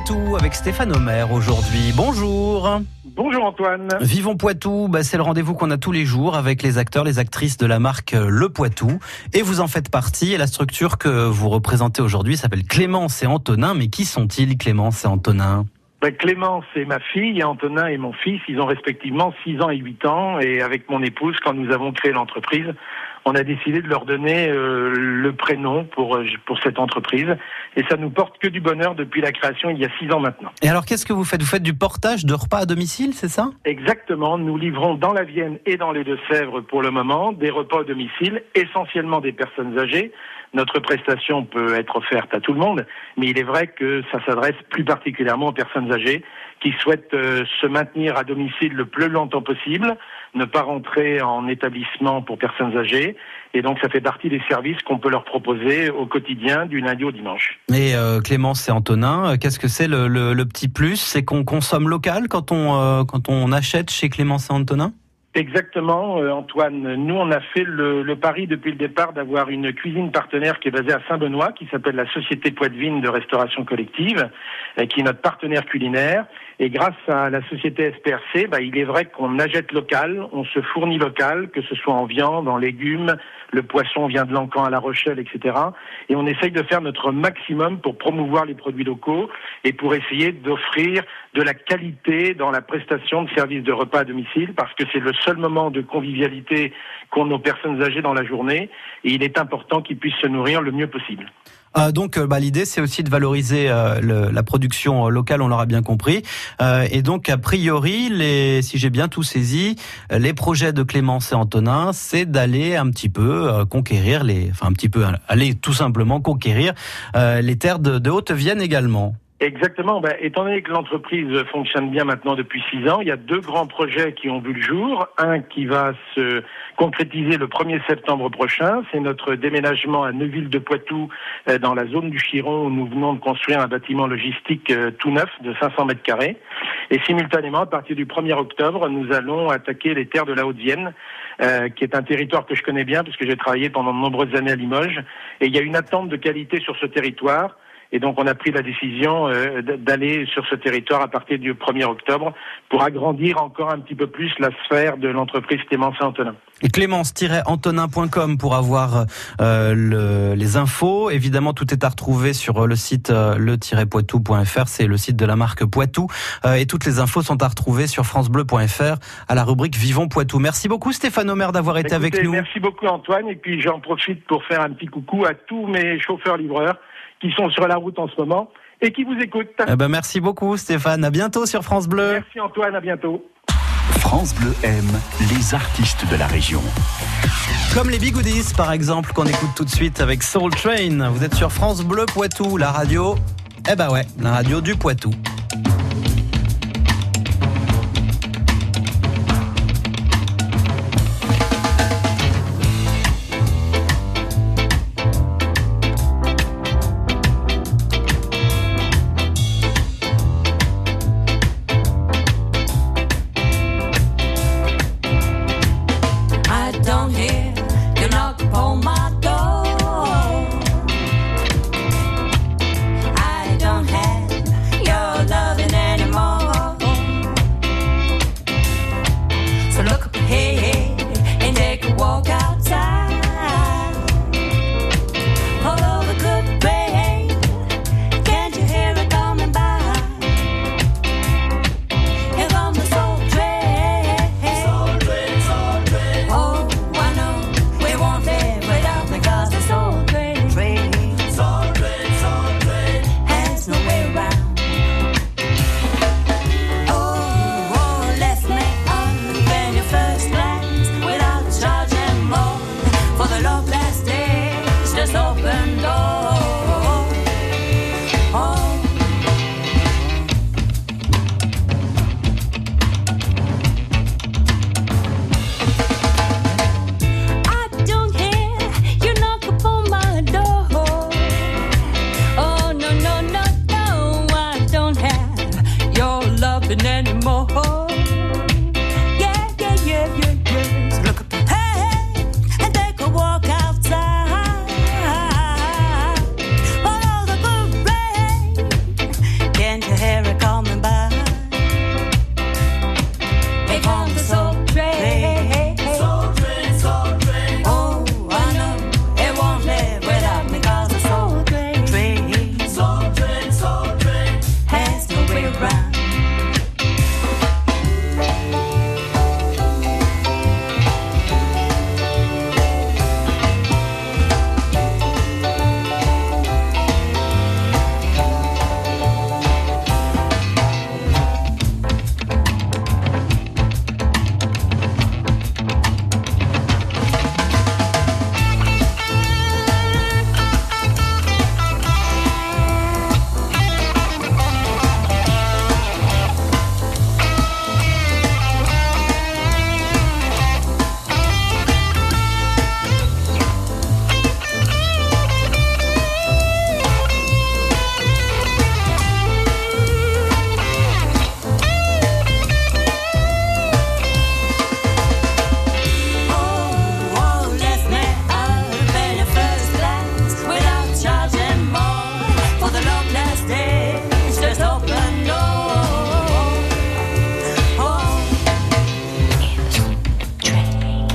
Poitou avec Stéphane Omer aujourd'hui. Bonjour. Bonjour Antoine. Vivons Poitou, bah, c'est le rendez-vous qu'on a tous les jours avec les acteurs, les actrices de la marque Le Poitou. Et vous en faites partie. Et la structure que vous représentez aujourd'hui s'appelle Clémence et Antonin. Mais qui sont-ils, Clémence et Antonin? Ben, Clémence est ma fille, et Antonin est mon fils. Ils ont respectivement 6 ans et 8 ans. Et avec mon épouse, quand nous avons créé l'entreprise, on a décidé de leur donner euh, le prénom pour, euh, pour cette entreprise. Et ça nous porte que du bonheur depuis la création il y a 6 ans maintenant. Et alors, qu'est-ce que vous faites? Vous faites du portage de repas à domicile, c'est ça? Exactement. Nous livrons dans la Vienne et dans les Deux-Sèvres pour le moment des repas à domicile, essentiellement des personnes âgées. Notre prestation peut être offerte à tout le monde, mais il est vrai que ça s'adresse plus particulièrement aux personnes âgées qui souhaitent euh, se maintenir à domicile le plus longtemps possible, ne pas rentrer en établissement pour personnes âgées, et donc ça fait partie des services qu'on peut leur proposer au quotidien du lundi au dimanche. Et euh, Clémence et Antonin, euh, qu'est-ce que c'est le, le, petit plus? C'est qu'on consomme local quand on, quand on achète chez Clémence et Antonin Exactement, euh, Antoine. Nous, on a fait le, le pari depuis le départ d'avoir une cuisine partenaire qui est basée à Saint-Benoît, qui s'appelle la Société Poitevine de restauration collective, euh, qui est notre partenaire culinaire. Et grâce à la société SPRC, bah, il est vrai qu'on achète local, on se fournit local, que ce soit en viande, en légumes, le poisson vient de Lancan à La Rochelle, etc. Et on essaye de faire notre maximum pour promouvoir les produits locaux et pour essayer d'offrir de la qualité dans la prestation de services de repas à domicile, parce que c'est le seul moment de convivialité qu'ont nos personnes âgées dans la journée, et il est important qu'ils puissent se nourrir le mieux possible. Euh, donc, euh, bah, l'idée, c'est aussi de valoriser euh, le, la production locale, on l'aura bien compris. et donc, a priori, les, si j'ai bien tout saisi, les projets de Clémence et Antonin, c'est d'aller un petit peu conquérir les, enfin un petit peu, aller tout simplement conquérir les terres de, de Haute-Vienne également. Exactement. Ben, étant donné que l'entreprise fonctionne bien maintenant depuis six ans, il y a deux grands projets qui ont vu le jour. Un qui va se concrétiser le 1er septembre prochain, c'est notre déménagement à Neuville-de-Poitou, euh, dans la zone du Chiron, où nous venons de construire un bâtiment logistique euh, tout neuf de 500 mètres carrés. Et simultanément, à partir du 1er octobre, nous allons attaquer les terres de la Haute-Vienne, euh, qui est un territoire que je connais bien, puisque j'ai travaillé pendant de nombreuses années à Limoges. Et il y a une attente de qualité sur ce territoire. Et donc on a pris la décision euh, d'aller sur ce territoire à partir du 1er octobre pour agrandir encore un petit peu plus la sphère de l'entreprise Clémence Antonin. Clémence-antonin.com pour avoir euh, le, les infos. Évidemment, tout est à retrouver sur le site euh, le-poitou.fr. C'est le site de la marque Poitou. Euh, et toutes les infos sont à retrouver sur francebleu.fr à la rubrique Vivons Poitou. Merci beaucoup Stéphane Omer d'avoir été avec nous. Merci beaucoup Antoine. Et puis j'en profite pour faire un petit coucou à tous mes chauffeurs-livreurs qui sont sur la route en ce moment et qui vous écoutent. Eh ben merci beaucoup Stéphane, à bientôt sur France Bleu. Merci Antoine, à bientôt. France Bleu aime les artistes de la région. Comme les Bigoudis par exemple qu'on écoute tout de suite avec Soul Train. Vous êtes sur France Bleu Poitou, la radio. Eh ben ouais, la radio du Poitou.